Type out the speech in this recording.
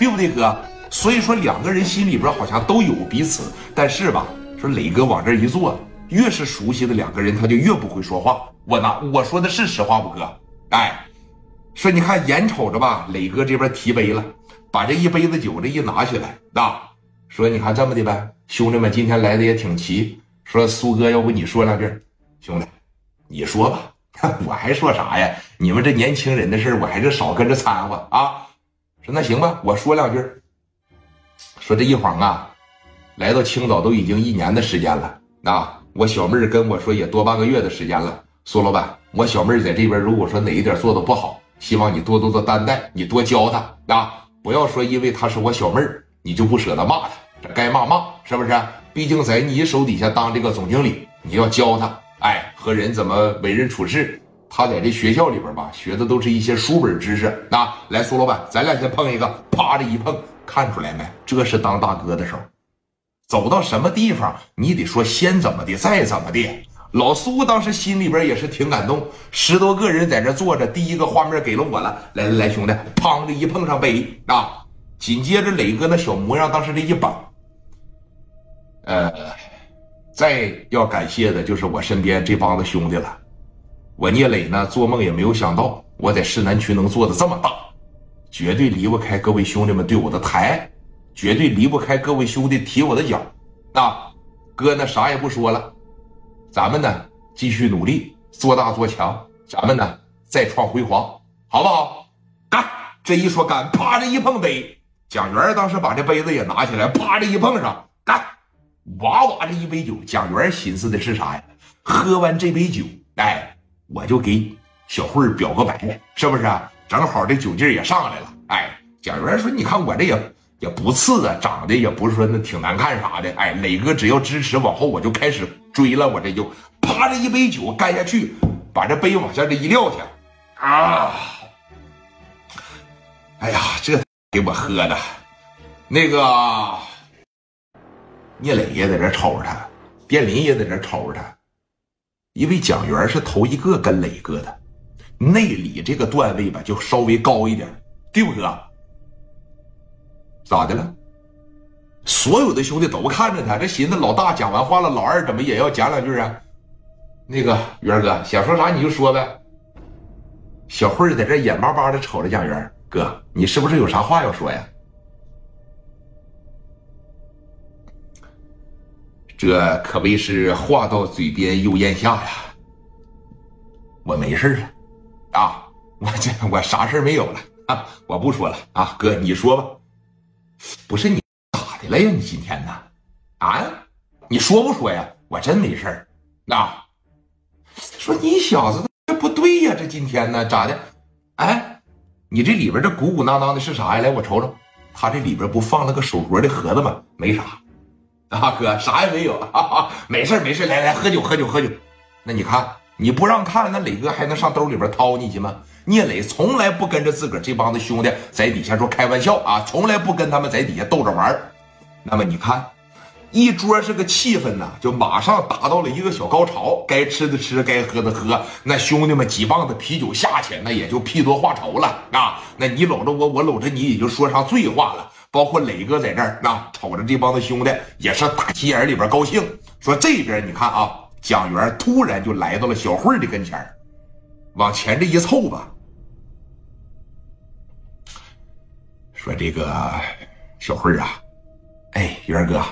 对不对，哥？所以说两个人心里边好像都有彼此，但是吧，说磊哥往这一坐，越是熟悉的两个人，他就越不会说话。我拿我说的是实话不，哥？哎，说你看眼瞅着吧，磊哥这边提杯了，把这一杯子酒这一拿起来，啊，说你看这么的呗，兄弟们今天来的也挺齐。说苏哥，要不你说两句，兄弟，你说吧，我还说啥呀？你们这年轻人的事我还是少跟着掺和啊。说那行吧，我说两句。说这一晃啊，来到青岛都已经一年的时间了啊！我小妹儿跟我说也多半个月的时间了。苏老板，我小妹儿在这边，如果说哪一点做的不好，希望你多多的担待，你多教她啊！不要说因为她是我小妹儿，你就不舍得骂她。这该骂骂，是不是？毕竟在你手底下当这个总经理，你要教她，哎，和人怎么为人处事。他在这学校里边吧，学的都是一些书本知识啊。来，苏老板，咱俩先碰一个，啪的一碰。看出来没？这是当大哥的时候，走到什么地方，你得说先怎么的，再怎么的。老苏当时心里边也是挺感动，十多个人在这坐着，第一个画面给了我了。来来来，兄弟，砰的一碰上杯啊！紧接着磊哥那小模样，当时这一绑，呃，再要感谢的就是我身边这帮子兄弟了。我聂磊呢，做梦也没有想到，我在市南区能做的这么大。绝对离不开各位兄弟们对我的抬，绝对离不开各位兄弟提我的脚。啊，哥呢啥也不说了，咱们呢继续努力做大做强，咱们呢再创辉煌，好不好？干！这一说干，啪的一碰杯，蒋元当时把这杯子也拿起来，啪的一碰上，干！哇哇这一杯酒，蒋元寻思的是啥呀？喝完这杯酒，哎，我就给小慧表个白，是不是？正好这酒劲也上来了，哎，蒋元说：“你看我这也也不次啊，长得也不是说那挺难看啥的，哎，磊哥只要支持，往后我就开始追了，我这就啪着一杯酒干下去，把这杯往下这一撂下，啊，哎呀，这给我喝的，那个聂磊也在这瞅着他，卞林也在这瞅着他，因为蒋元是头一个跟磊哥的。”内里这个段位吧，就稍微高一点，对不哥？咋的了？所有的兄弟都看着他，这寻思老大讲完话了，老二怎么也要讲两句啊？那个元哥想说啥你就说呗。小慧在这眼巴巴的瞅着蒋元哥，你是不是有啥话要说呀？这可谓是话到嘴边又咽下呀。我没事了。啊，我这我啥事没有了啊！我不说了啊，哥你说吧。不是你咋的了呀？你今天呢？啊？你说不说呀？我真没事儿。啊？说你小子这不对呀？这今天呢？咋的？哎，你这里边这鼓鼓囊囊的是啥呀？来，我瞅瞅。他这里边不放了个手镯的盒子吗？没啥。啊，哥啥也没有。没事没事来来喝酒喝酒喝酒。那你看。你不让看，那磊哥还能上兜里边掏你去吗？聂磊从来不跟着自个儿这帮子兄弟在底下说开玩笑啊，从来不跟他们在底下逗着玩那么你看，一桌这个气氛呢，就马上达到了一个小高潮。该吃的吃，该喝的喝。那兄弟们几棒子啤酒下去，那也就屁多话稠了啊。那你搂着我，我搂着你，也就说上醉话了。包括磊哥在这儿啊，瞅着这帮子兄弟也是打心眼里边高兴。说这边你看啊。蒋元突然就来到了小慧的跟前往前这一凑吧，说：“这个小慧啊，哎，元哥，